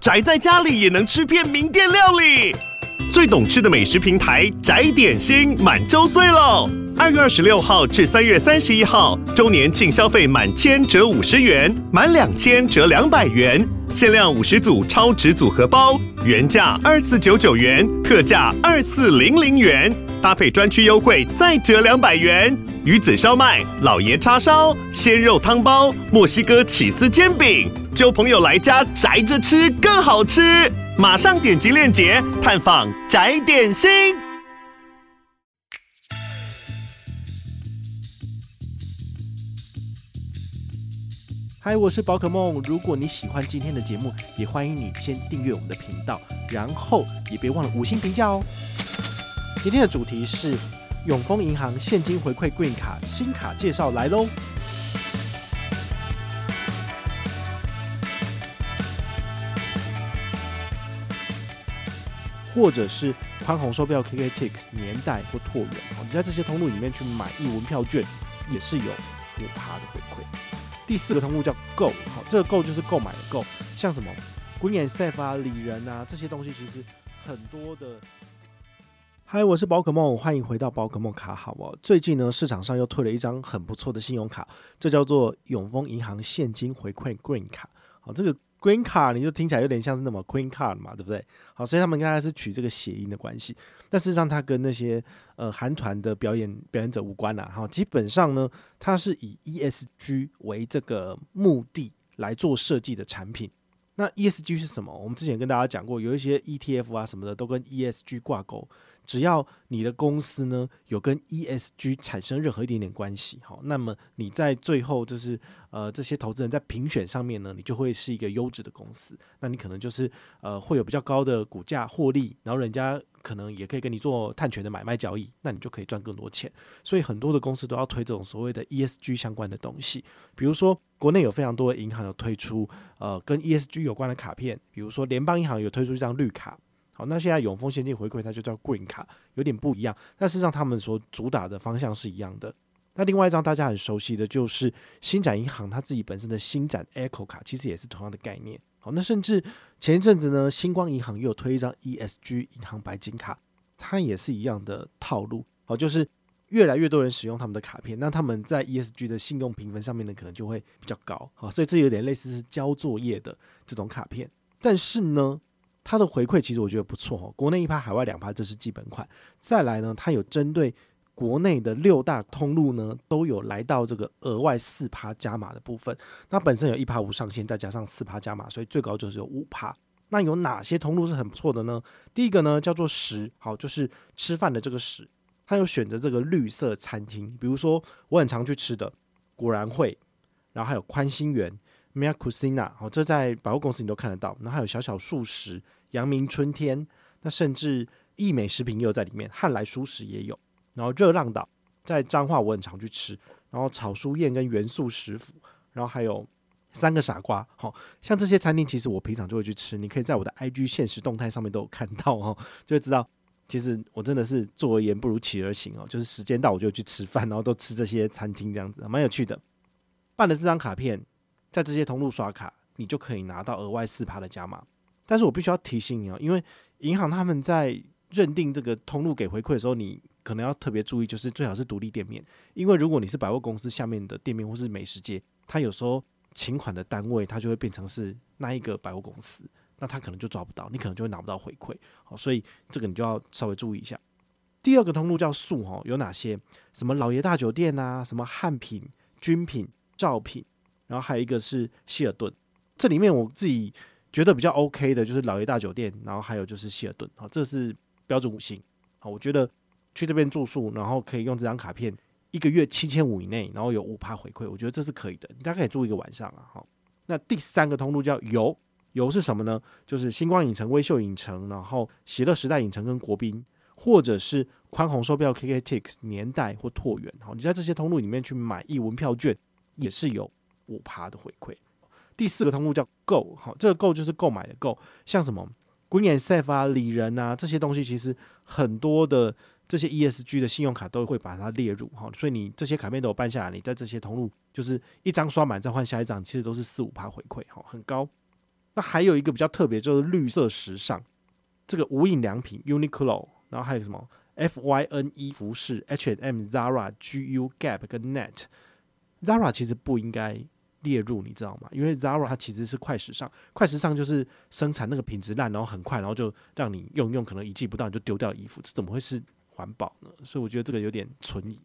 宅在家里也能吃遍名店料理。最懂吃的美食平台宅点心满周岁喽！二月二十六号至三月三十一号，周年庆消费满千折五十元，满两千折两百元，限量五十组超值组合包，原价二四九九元，特价二四零零元，搭配专区优惠再折两百元。鱼子烧麦、老爷叉烧、鲜肉汤包、墨西哥起司煎饼，揪朋友来家宅着吃更好吃。马上点击链接探访宅点心。嗨，我是宝可梦。如果你喜欢今天的节目，也欢迎你先订阅我们的频道，然后也别忘了五星评价哦。今天的主题是永丰银行现金回馈信用卡新卡介绍来喽。或者是宽宏售票 KKTIX 年代或拓元，你在这些通路里面去买一文票券，也是有五趴的回馈。第四个通路叫购好，这个购就是购买的购像什么 Green and Safe 啊、里仁啊这些东西，其实很多的。嗨，我是宝可梦，欢迎回到宝可梦卡好哦。最近呢，市场上又推了一张很不错的信用卡，这叫做永丰银行现金回馈 Green 卡，好，这个。Green Card 你就听起来有点像是那么 Queen Card 嘛，对不对？好，所以他们应该是取这个谐音的关系。但事实上，它跟那些呃韩团的表演表演者无关啦。哈，基本上呢，它是以 ESG 为这个目的来做设计的产品。那 ESG 是什么？我们之前跟大家讲过，有一些 ETF 啊什么的都跟 ESG 挂钩。只要你的公司呢有跟 ESG 产生任何一点点关系，好，那么你在最后就是呃这些投资人在评选上面呢，你就会是一个优质的公司，那你可能就是呃会有比较高的股价获利，然后人家可能也可以跟你做碳权的买卖交易，那你就可以赚更多钱。所以很多的公司都要推这种所谓的 ESG 相关的东西，比如说国内有非常多的银行有推出呃跟 ESG 有关的卡片，比如说联邦银行有推出一张绿卡。好，那现在永丰现金回馈它就叫 Green 卡，有点不一样，但事实上他们所主打的方向是一样的。那另外一张大家很熟悉的就是星展银行它自己本身的星展 Echo 卡，其实也是同样的概念。好，那甚至前一阵子呢，星光银行又推一张 ESG 银行白金卡，它也是一样的套路。好，就是越来越多人使用他们的卡片，那他们在 ESG 的信用评分上面呢，可能就会比较高。好，所以这有点类似是交作业的这种卡片，但是呢。它的回馈其实我觉得不错哦，国内一趴，海外两趴，这是基本款。再来呢，它有针对国内的六大通路呢，都有来到这个额外四趴加码的部分。那本身有一趴无上限，再加上四趴加码，所以最高就是有五趴。那有哪些通路是很不错的呢？第一个呢叫做食，好，就是吃饭的这个食，它有选择这个绿色餐厅，比如说我很常去吃的果然会，然后还有宽心园、Mia Cucina，好，这在百货公司你都看得到。然后还有小小素食。阳明春天，那甚至益美食品也有在里面，汉来蔬食也有，然后热浪岛在彰化我很常去吃，然后草书宴跟元素食府，然后还有三个傻瓜，好像这些餐厅其实我平常就会去吃，你可以在我的 IG 现实动态上面都有看到哦，就会知道其实我真的是坐而言不如起而行哦，就是时间到我就去吃饭，然后都吃这些餐厅这样子，蛮有趣的。办了这张卡片，在这些通路刷卡，你就可以拿到额外四趴的加码。但是我必须要提醒你啊，因为银行他们在认定这个通路给回馈的时候，你可能要特别注意，就是最好是独立店面，因为如果你是百货公司下面的店面或是美食街，它有时候请款的单位它就会变成是那一个百货公司，那他可能就抓不到，你可能就会拿不到回馈，好，所以这个你就要稍微注意一下。第二个通路叫素哈，有哪些？什么老爷大酒店啊，什么汉品、君品、兆品，然后还有一个是希尔顿，这里面我自己。觉得比较 OK 的就是老爷大酒店，然后还有就是希尔顿，好，这是标准五星，好，我觉得去这边住宿，然后可以用这张卡片，一个月七千五以内，然后有五趴回馈，我觉得这是可以的，你大概可以住一个晚上啊，好，那第三个通路叫游，游是什么呢？就是星光影城、微秀影城，然后喜乐时代影城跟国宾，或者是宽宏售票 KKTIX 年代或拓元，好，你在这些通路里面去买一文票券，也是有五趴的回馈。第四个通路叫购好，这个购就是购买的购像什么 Green and Safe 啊、里仁啊这些东西，其实很多的这些 ESG 的信用卡都会把它列入，哈，所以你这些卡片都有办下来，你在这些通路就是一张刷满再换下一张，其实都是四五趴回馈，哈，很高。那还有一个比较特别，就是绿色时尚，这个无印良品 Uniqlo，然后还有什么 FYNE 服饰 H&M Zara GU Gap 跟 Net Zara 其实不应该列入，你知道吗？因为 Zara 它其实是快时尚，快时尚就是生产那个品质烂，然后很快，然后就让你用用，可能一季不到你就丢掉衣服，这怎么会是环保呢？所以我觉得这个有点存疑。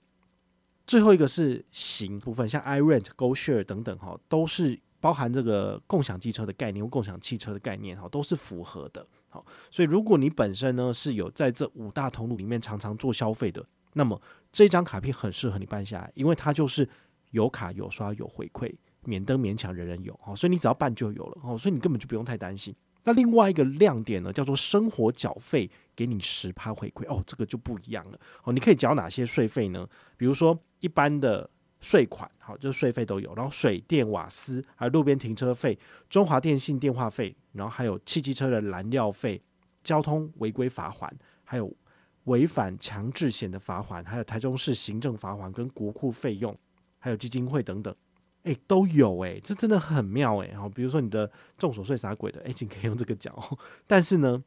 最后一个是行部分，像 iRent、GoShare 等等哈，都是包含这个共享机车的概念或共享汽车的概念哈，都是符合的。好，所以如果你本身呢是有在这五大通路里面常常做消费的，那么这张卡片很适合你办下来，因为它就是有卡有刷有回馈，免登勉强人人有。好，所以你只要办就有了。哦，所以你根本就不用太担心。那另外一个亮点呢，叫做生活缴费给你十趴回馈哦，这个就不一样了哦。你可以缴哪些税费呢？比如说一般的税款，好，就是税费都有，然后水电瓦斯，还有路边停车费、中华电信电话费，然后还有汽机车的燃料费、交通违规罚款，还有违反强制险的罚款，还有台中市行政罚款跟国库费用，还有基金会等等。诶、都有诶、这真的很妙诶、欸。好，比如说你的综所税啥鬼的，诶、欸，你可以用这个缴。但是呢，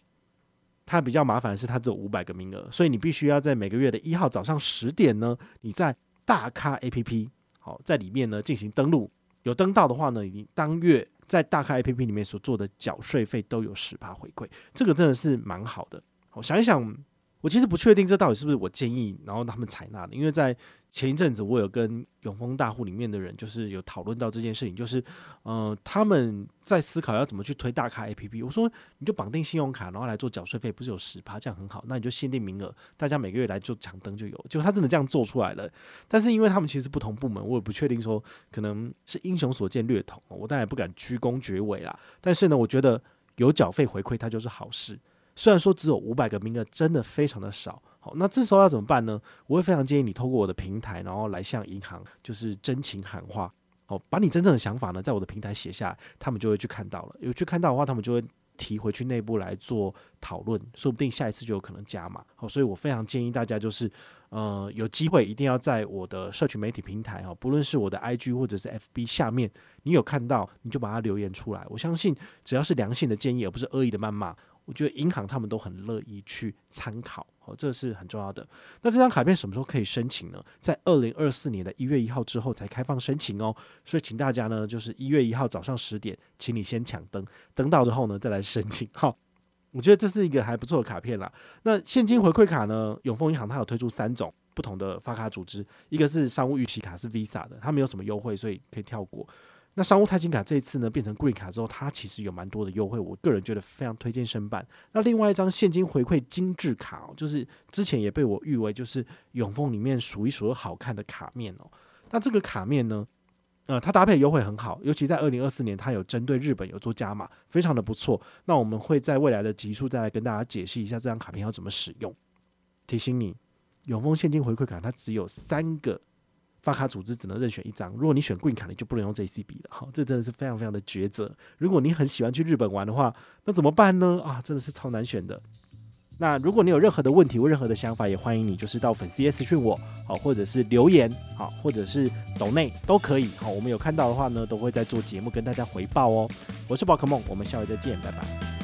它比较麻烦的是，它只有五百个名额，所以你必须要在每个月的一号早上十点呢，你在大咖 APP 好在里面呢进行登录，有登到的话呢，你当月在大咖 APP 里面所做的缴税费都有十趴回馈，这个真的是蛮好的。好，想一想。我其实不确定这到底是不是我建议，然后他们采纳的。因为在前一阵子，我有跟永丰大户里面的人，就是有讨论到这件事情，就是，呃，他们在思考要怎么去推大咖 APP。我说，你就绑定信用卡，然后来做缴税费，不是有十趴，这样很好。那你就限定名额，大家每个月来做抢登就有。就他真的这样做出来了。但是因为他们其实不同部门，我也不确定说可能是英雄所见略同，我当然也不敢居功厥伟啦。但是呢，我觉得有缴费回馈，它就是好事。虽然说只有五百个名额，真的非常的少。好，那这时候要怎么办呢？我会非常建议你透过我的平台，然后来向银行就是真情喊话。好，把你真正的想法呢，在我的平台写下，他们就会去看到了。有去看到的话，他们就会提回去内部来做讨论，说不定下一次就有可能加码。好，所以我非常建议大家就是，呃，有机会一定要在我的社群媒体平台，哈，不论是我的 IG 或者是 FB 下面，你有看到，你就把它留言出来。我相信，只要是良性的建议，而不是恶意的谩骂。我觉得银行他们都很乐意去参考，哦，这是很重要的。那这张卡片什么时候可以申请呢？在二零二四年的一月一号之后才开放申请哦。所以请大家呢，就是一月一号早上十点，请你先抢登，登到之后呢再来申请。好，我觉得这是一个还不错的卡片啦。那现金回馈卡呢？永丰银行它有推出三种不同的发卡组织，一个是商务预期卡，是 Visa 的，它没有什么优惠，所以可以跳过。那商务钛金卡这一次呢，变成 Green 卡之后，它其实有蛮多的优惠，我个人觉得非常推荐申办。那另外一张现金回馈精致卡哦，就是之前也被我誉为就是永丰里面数一数二好看的卡面哦。那这个卡面呢，呃，它搭配优惠很好，尤其在二零二四年，它有针对日本有做加码，非常的不错。那我们会在未来的集数再来跟大家解释一下这张卡片要怎么使用。提醒你，永丰现金回馈卡它只有三个。发卡组织只能任选一张，如果你选 Green 卡，你就不能用 JCB 了。好，这真的是非常非常的抉择。如果你很喜欢去日本玩的话，那怎么办呢？啊，真的是超难选的。那如果你有任何的问题或任何的想法，也欢迎你就是到粉丝页私讯我，好，或者是留言，好，或者是抖内都可以。好，我们有看到的话呢，都会在做节目跟大家回报哦。我是宝可梦，我们下回再见，拜拜。